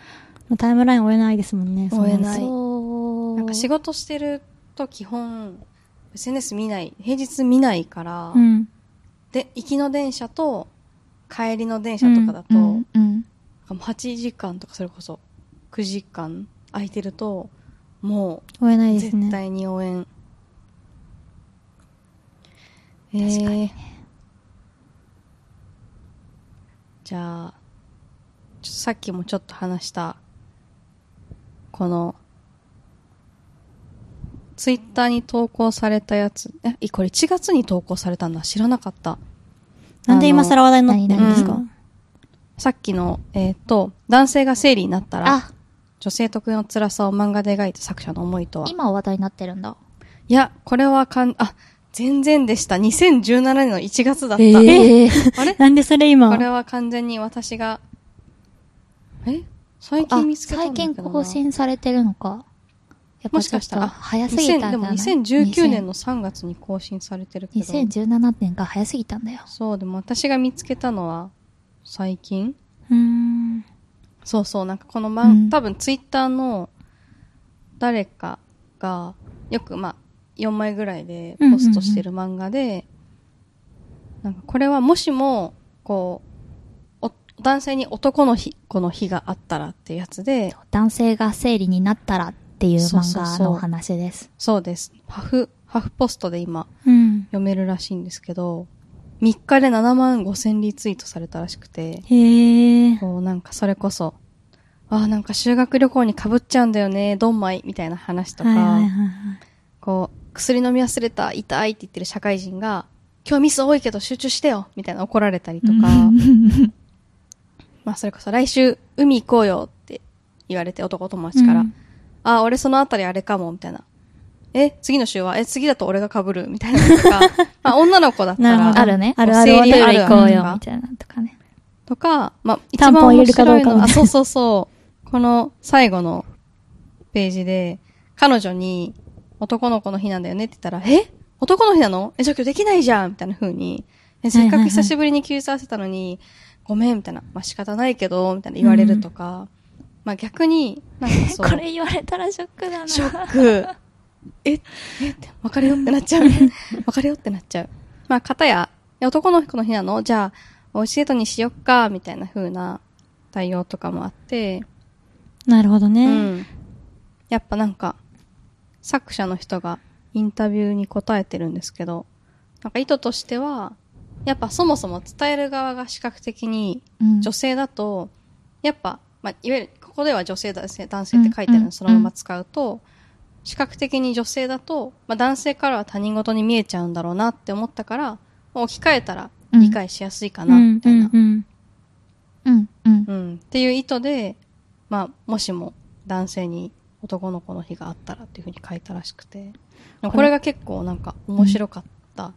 タイムライン追えないですもんね。う。追えない。なんか仕事してると基本、SNS 見ない、平日見ないから、うん。で、行きの電車と帰りの電車とかだと、うん、うん。なんかもう8時間とかそれこそ9時間空いてると、も追えないうですね。絶対に応援。え確かにー、じゃあ、さっきもちょっと話した、この、ツイッターに投稿されたやつ、え、これ1月に投稿されたんだ。知らなかった。なんで今更話題になってるんですか？何さっきの、えっ、と、男性が生理になったら、あ、女性特有の辛さを漫画で描いた作者の思いとは？今話題になってるんだ。いや、これはかん、あ、全然でした。2017年の1月だった。ええあれ？なんでそれ今？これは完全に私が、え？最あ近見つけた最んだけどな近更新されてるのか。もしかしたら、早すぎたんじゃない？2000でも2019年の3月に更新されてるけど。2017年が早すぎたんだよ。そう、でも私が見つけたのは、最近うーん。そうそう、なんかこの漫、うん多分ツイッターの誰かが、よくまあ、4枚ぐらいでポストしてる漫画で、なんかこれはもしも、こう、お男性に男の日、この日があったらっていうやつで、男性が生理になったらっていう漫画のお話です。そうです。ハフ、ハフポストで今うん。読めるらしいんですけど、3日で7万5千リツイートされたらしくて、へえ。こうなんかそれこそ、ああ、なんか修学旅行に被っちゃうんだよね、ドンマイみたいな話とか、はいはい。こう、薬飲み忘れた、痛いって言ってる社会人が、今日ミス多いけど集中してよみたいな怒られたりとか、まあそれこそ来週海行こうよって言われて男友達から、うんあ、俺そのあたりあれかも、みたいな。え、次の週は？え、次だと俺が被る？みたいなのとか、ま あ女の子だったら、なるほど。あるね。あるある。生理ある行こうよ、あるみたいなとかね。とか、まあ、一番面白いのあ、そうそうそう。この最後のページで、彼女に男の子の日なんだよねって言ったら、え？男の日なの？え、じゃあ今日できないじゃんみたいな風に、え、せっかく久しぶりに休日合わせたのに、ごめんみたいな、まあ仕方ないけど、みたいな言われるとか、まあ逆に、なんかそう。これ言われたらショックだな。ショック。え、え？って、わかるよ？ってなっちゃう。わかるよってなっちゃう。まあ、片や、男の子の日なのじゃあ、おうちデートにしよっか、みたいな風な対応とかもあって、なるほどうね。ん。やっぱなんか、作者の人がインタビューに答えてるんですけど、なんか意図としては、やっぱそもそも伝える側が視覚的にうん女性だと、やっぱ、まあ、いわゆる、ここでは女性男性、男性って書いてるのそのまま使うと、視覚的に女性だと、まあ、男性からは他人事に見えちゃうんだろうなって思ったから、置き換えたら理解しやすいかな、うんみたいな、うんうん、うん。うん。っていう意図で、まあ、もしも男性に男の子の日があったらっていうふうに書いたらしくて。これが結構なんか面白かった。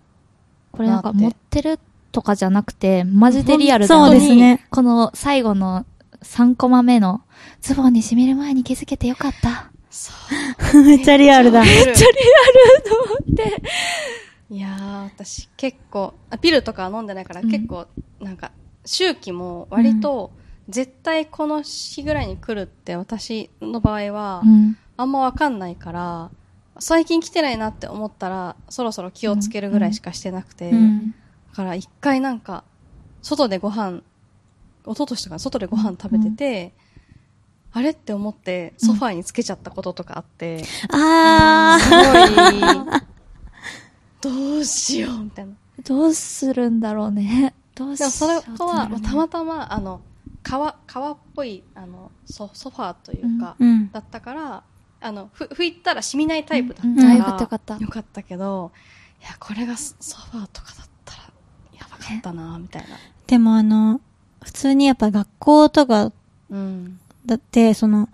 これなんかなって持ってるとかじゃなくて、マジでリアルだそうですね。この最後の3コマ目の、ズボンに染みる前に気づけてよかった。そう。めっちゃリアルだ。めっちゃリリアルと思って、いやー、私結構、あピルとかは飲んでないから、うん結構、なんか、周期も割と、絶対この日ぐらいに来るって私の場合は、うん。あんまわかんないから、最近来てないなって思ったら、そろそろ気をつけるぐらいしかしてなくて、うん。だから一回なんか、外でご飯、一昨年とか外でご飯食べてて、あれって思ってソファーにつけちゃったこととかあって、あすごい、どうしようみたいな。どうするんだろうね。どうしでもそれとは、まあたまたたま、あの、革、革っぽい、あの、ソソファーというか、ー。うん。だったから、あの、ふ、拭いたら染みないタイプだったうんから、あよかったよかったよかったけど、いや、これがソソファーとかだったら、やばかったなみたいな。でもあの、普通にやっぱ学校とかうん。だって、その、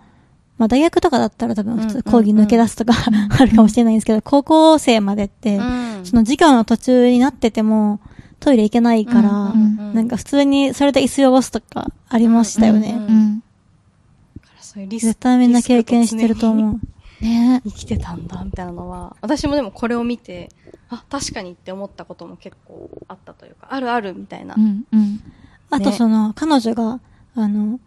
まあ大学とかだったら多分普通講義抜け出すとか あるかもしれないんですけど、高校生までって、うんその授業の途中になってても、トイレ行けないから、うんうんうんなんか普通にそれで椅子汚すとかありましたよね。うんうんうん。そういうリス絶対みんな経験してると思う。ね生きてたんだ、みたいなのは、私もでもこれを見て、あ、確かにって思ったことも結構あったというか、あるあるみたいな。うん。うん。あとねその、彼女が、あの、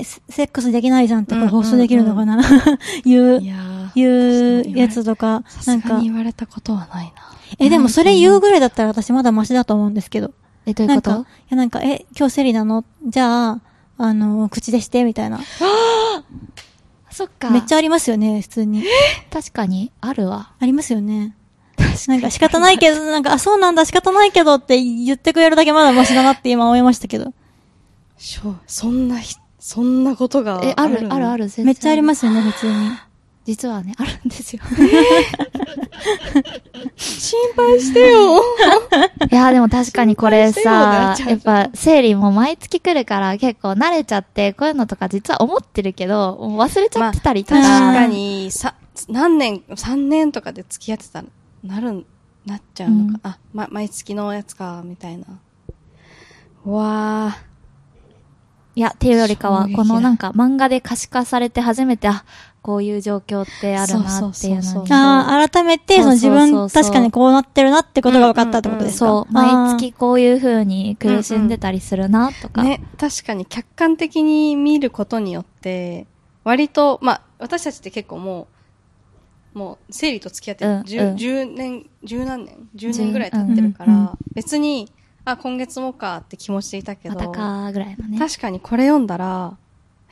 え、セセックスできないじゃんってこれうんうんうん放送できるのかな、いうい、やいうやつとか、なんか言われたことはないな。え、でもそれ言うぐらいだったら私まだマシだと思うんですけど。え、どういうこと？なんか、いやなんか、え、今日生理なの？じゃあ、あの、口でして、みたいな。そっか。めっちゃありますよね、普通に。確かに、あるわ。ありますよね。なんか仕方ないけど、なんか、あ、そうなんだ、仕方ないけどって言ってくれるだけまだマシだなって今思いましたけど。しょそんなひ、そんんなことがえ、ある、ある、ある。る、全然めっちゃありますよね、普通に。実はね、あるんですよ。心配してよ。いや、でも確かにこれさやっぱ生理も毎月来るから結構慣れちゃって、こういうのとか実は思ってるけど、もう忘れちゃってたりとか。確かに、さ、何年、3年とかで付き合ってたら、なるん、なっちゃうのか。あ、ま、毎月のやつか、みたいな。うわあ。いや、っていうよりかは、このなんか漫画で可視化されて初めて、あ、こういう状況ってあるなっていうのに。ああ、改めて、その自分、確かにこうなってるなってことが分かったってことですか？そう、毎月こういう風に苦しんでたりするな、とか。ね、確かに客観的に見ることによって、割と、まあ、私たちって結構もう、もう、生理と付き合ってうん10、うん。10年、10何年 ?10 年ぐらい経ってるから、うんうん。別に、あ、今月もかって気持ちでいたけど、またか、ぐらいのね。確かにこれ読んだら、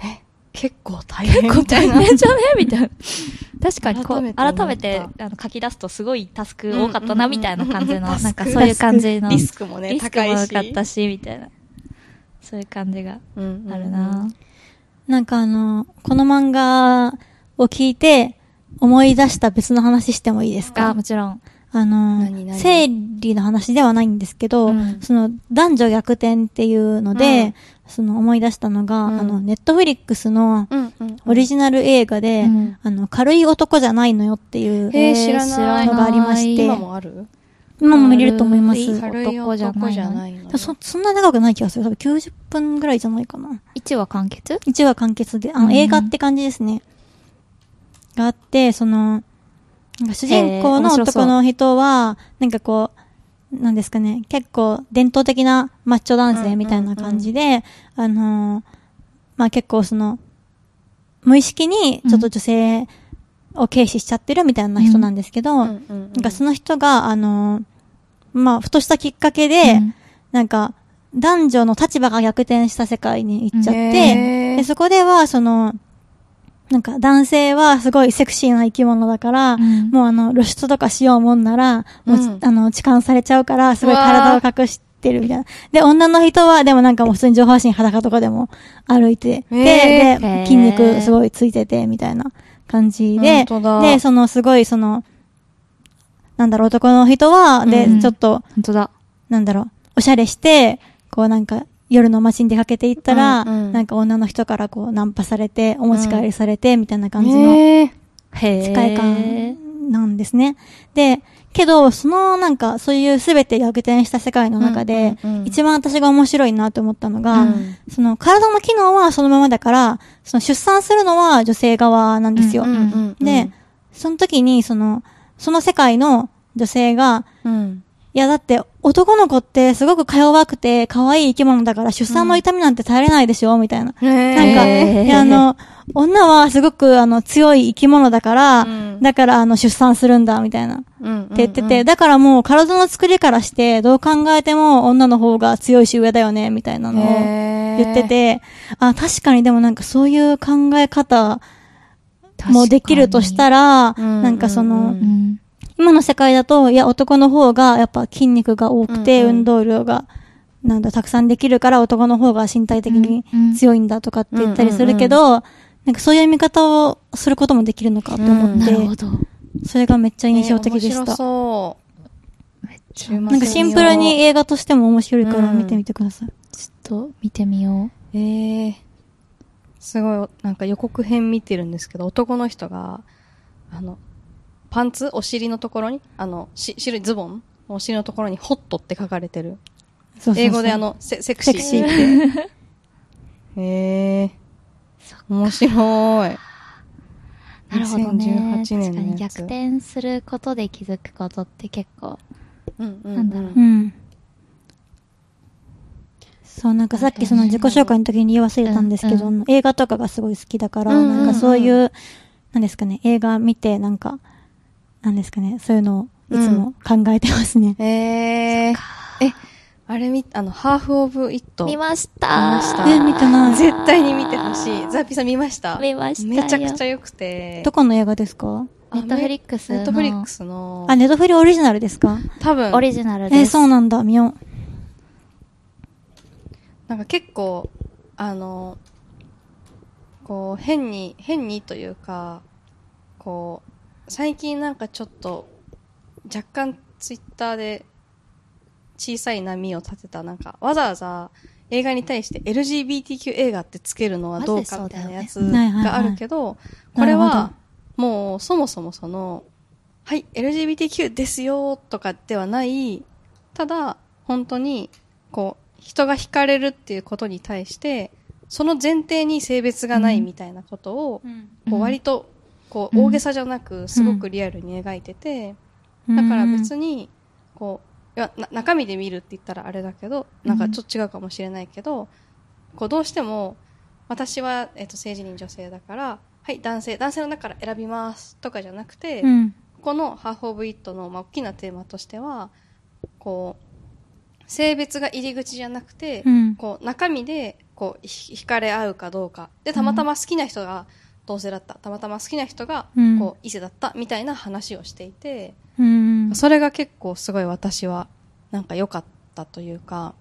え、結構大変みたいな。大変じゃね？みたいな。確かにこう、改めてあの書き出すとすごいタスク多かったな、みたいな感じの、うんなんかそういう感じの。リスクもね、リスク高いし。も多かったし、みたいな。そういう感じがあるな。なんかあの、この漫画を聞いて、思い出した別の話してもいいですあ、かもちろん。あの生理の話ではないんですけど、うんその男女逆転っていうので、その思い出したのが、うんあの、ネットフリックスのうんうん。オリジナル映画で、うんあの、軽い男じゃないのよっていうのがありまして、今もある？今も見れると思います。男じゃないの。そ、そんな長くない気がする。多分90分ぐらいじゃないかな。1話完結？1話完結で、あの、うん映画って感じですね。があって、その、主人公の男の人は、なんかこう、なんですかね、結構伝統的なマッチョ男性みたいな感じで、あのーまあ結構その、無意識にちょっと女性を軽視しちゃってるみたいな人なんですけど、なんかその人が、あのーまあ、ふとしたきっかけで、うん。なんか、男女の立場が逆転した世界に行っちゃって、で、そこでは、その、なんか男性はすごいセクシーな生き物だから、うん。もうあの、露出とかしようもんなら、もう、うんあの、痴漢されちゃうから、すごい体ーを隠してるみたいな。で、女の人は、でもなんかもう普通に上半身裸とかでも歩いて、へで、ー。で、筋肉すごいついてて、みたいな感じで、で、そのすごいその、なんだろう、男の人は、で、うん。ちょっと、本当だ。なんだろう、おしゃれして、こうなんか、夜の街に出かけていったら、うんうん。なんか女の人からこうナンパされて、お持ち帰りされて、みたいな感じの世界観なんですね。で、けど、そのなんか、そういうすべて逆転した世界の中で、一番私が面白いなと思ったのが、うん。その体の機能はそのままだから、その出産するのは女性側なんですよ。で、その時に、その、その世界の女性が、うん。いやだって男の子ってすごくか弱くて可愛い生き物だから出産の痛みなんて耐えれないでしょみたいな。ななんか、いやあの、女はすごくあの強い生き物だから、うんだからあの出産するんだみたいな。うん。って言ってて、だからもう体の作りからして、どう考えても女の方が強いし上だよね、みたいなのを言ってて、あ、確かにでもなんかそういう考え方もできるとしたら、うんなんかその、うんうん。今の世界だと、いや男の方がやっぱ筋肉が多くて、運動量が、なんだ、たくさんできるから男の方が身体的に強いんだとかって言ったりするけど、なんかそういう見方をすることもできるのかと思って、なるほど。それがめっちゃ印象的でした。そう。めっちゃなんかシンプルに映画としても面白いから見てみてください。ちょっと見てみよえー、すごい、なんか予告編見てるんですけど、男の人が、あの、パンツ？お尻のところに、あの、し白いズボン？のお尻のところにホットって書かれてる。そうそうそう英語であ、の、セセクシーって言って。へえー。面白い。う。なるほどね。2018年確かに逆転することで気づくことって結構。うんうん、なんだろううん。そう、なんかさっきその自己紹介の時に言い忘れたんですけど、うん映画とかがすごい好きだから、うんうんうんなんかそういう、なんですかね、映画見て、なんか、なんですかね、そういうのをいつも考えてますね。えー。え、あれみ、あの、ハーフオブイット。見ました見ましたえ見てない絶対に見てほしい。ザーピーさん見ました？見ましたよめちゃくちゃ良くて。どこの映画ですか？ネットフリックスのネットフリックスの。あ、ネトフリオリジナルですか？多分、オリジナルです。えーそうなんだ、見よう。なんか結構、あの、こう、変に、変にというか、こう、最近なんかちょっと、若干ツイッターで小さい波を立てた、なんか、わざわざ映画に対して LGBTQ 映画ってつけるのはどうかみたいなやつがあるけど、これは、もうそもそもその、はい、LGBTQ ですよとかではない、ただ、本当に、こう、人が惹かれるっていうことに対して、その前提に性別がないみたいなことを、こう割と、こう、うん大げさじゃなく、すごくリアルに描いてて、だから別に、に、こう、いやな中身で見るって言ったらあれだけど、なんかちょっと違うかもしれないけど、こうどうしても、私は、えっと、性自認女性だから、はい、男性、男性の中から選びますとかじゃなくて、うん。このハーフ・オブ・イットの、まあ、大きなテーマとしては、こう、性別が入り口じゃなくて、うん。こう、中身で、こう、ひ惹かれ合うかどうか。で、たまたま好きな人が同性だった。たまたま好きな人が、うんこう、異性だった。みたいな話をしていて、うん。それが結構すごい私は、なんか良かったというか、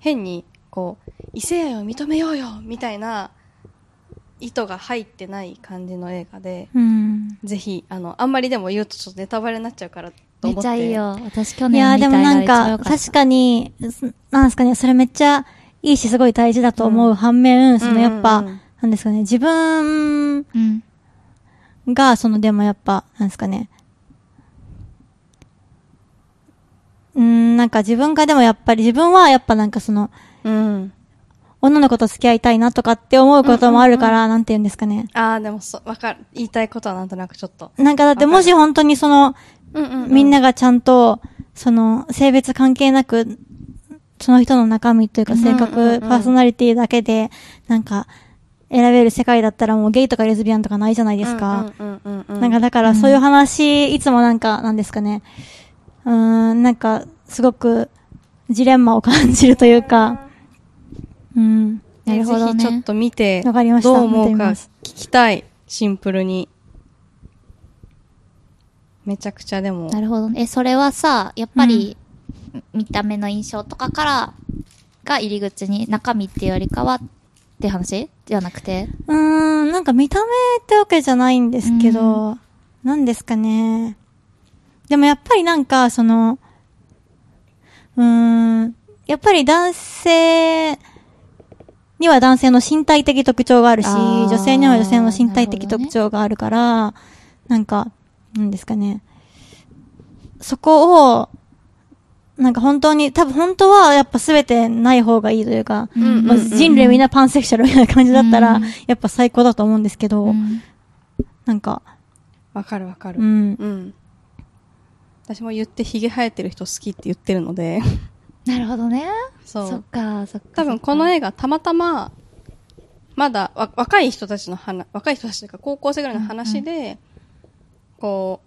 変に、こう、異性愛を認めようよみたいな意図が入ってない感じの映画で、うん。ぜひ、あの、あんまりでも言うとちょっとネタバレになっちゃうからとめっ思って。ちゃいいよ。私去いやーで年見た映画もなんか、確かに、すなんですかね、それめっちゃいいし、すごい大事だと思う反面、そのやっぱ、うんうんうんなんですかね、自分うん。が、そのでもやっぱ、なんですかね、うーん、なんか自分がでもやっぱり、自分はやっぱなんかその、うん。女の子と付き合いたいなとかって思うこともあるから、なんて言うんですかね。ああ、でもそう、わかる。言いたいことはなんとなくちょっと。なんかだってもし本当にその、うんうん、みんながちゃんと、その、性別関係なく、その人の中身というか性格、うんうんうんパーソナリティだけで、なんか、選べる世界だったらもうゲイとかレズビアンとかないじゃないですか。うんうんうんうん。なんかだからそういう話、いつもなんか、なんですかね。うーん、なんか、すごく、ジレンマを感じるというか、うん。なるほどねぜひちょっ。と見て、わかりましたどう思うか聞きたい。シンプルに。めちゃくちゃでも。なるほどね。え、それはさ、やっぱり、見た目の印象とかからが入り口に中身っていうよりかはって話？ではなくて？うーん、なんか見た目ってわけじゃないんですけど、なんですかね。でもやっぱりなんか、その、うーん、やっぱり男性には男性の身体的特徴があるし、女性には女性の身体的特徴があるから、なんか、なんですかね。そこを、なんか本当に、多分本当はやっぱ全てない方がいいというか、うんうんうんまあ人類みんなパンセクシャルみたいな感じだったら、うんやっぱ最高だと思うんですけど、うんなんか、わかるわかる。うん。うん。私も言ってヒゲ生えてる人好きって言ってるので、なるほどね。そうそっか、そっか。多分この絵、映画たまたま、まだわ若い人たちの話、若い人たちというか高校生ぐらいの話で、こ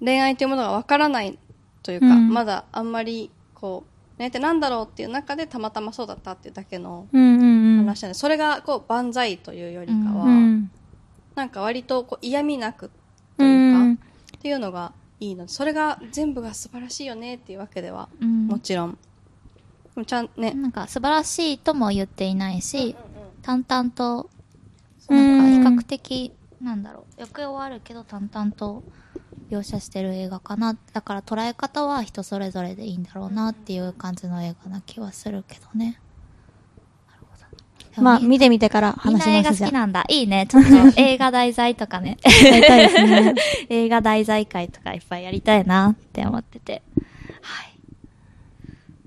う、恋愛というものがわからないというか、うんまだあんまり、こう、恋愛ってなんだろうっていう中でたまたまそうだったっていうだけのうんうんうん。話なんで、それがこう万歳というよりかは、うん。なんか割とこう嫌味なくうというか、ん。っていうのがいいので、それが全部が素晴らしいよねっていうわけでは、うんもちろん。ちゃんね、なんか素晴らしいとも言っていないし、淡々と、うんなんか比較的、なんだろう、抑揚はあるけど淡々と描写してる映画かな。だから捉え方は人それぞれでいいんだろうなっていう感じの映画な気はするけどね。なるほど。まあ、み見てみてからみんな映画話しますじゃあ。好きなんだ。いいね。ちょっと映画題材とかね。やりたいですね。映画題材会とかいっぱいやりたいなって思ってて。はい。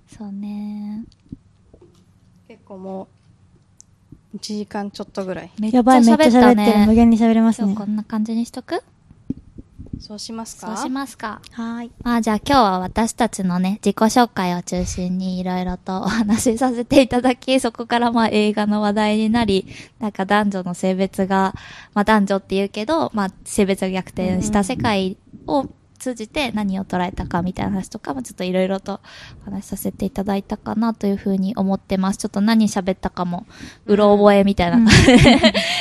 そうね。結構もう、1時間ちょっとぐらい。めっちゃやばい、めっちゃ喋ってる。無限に喋れますねこ。んな感じにしとく？そうしますか？そうしますか。はーい。まあじゃあ今日は私たちのね、自己紹介を中心にいろいろと お話しさせていただき、そこからまあ映画の話題になり、なんか男女の性別が、まあ男女って言うけど、まあ性別が逆転した世界を通じて何を捉えたかみたいな話とかもちょっといろいろとお話しさせていただいたかなというふうに思ってます。ちょっと何喋ったかも、うろ覚えみたいな、うんすごい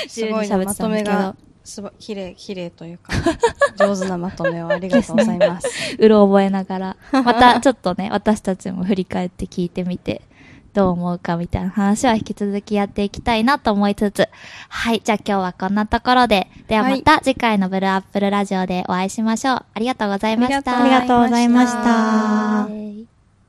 自由に喋ね、まってたんですけどとめが、すば、綺麗、綺麗というか、上手なまとめをありがとうございます。うろ覚えながら、またちょっとね、私たちも振り返って聞いてみて、どう思うかみたいな話は引き続きやっていきたいなと思いつつ、はい、じゃあ今日はこんなところで、ではまた次回のブルーアップルラジオでお会いしましょう。ありがとうございました。ありがとうございましありがとうございまた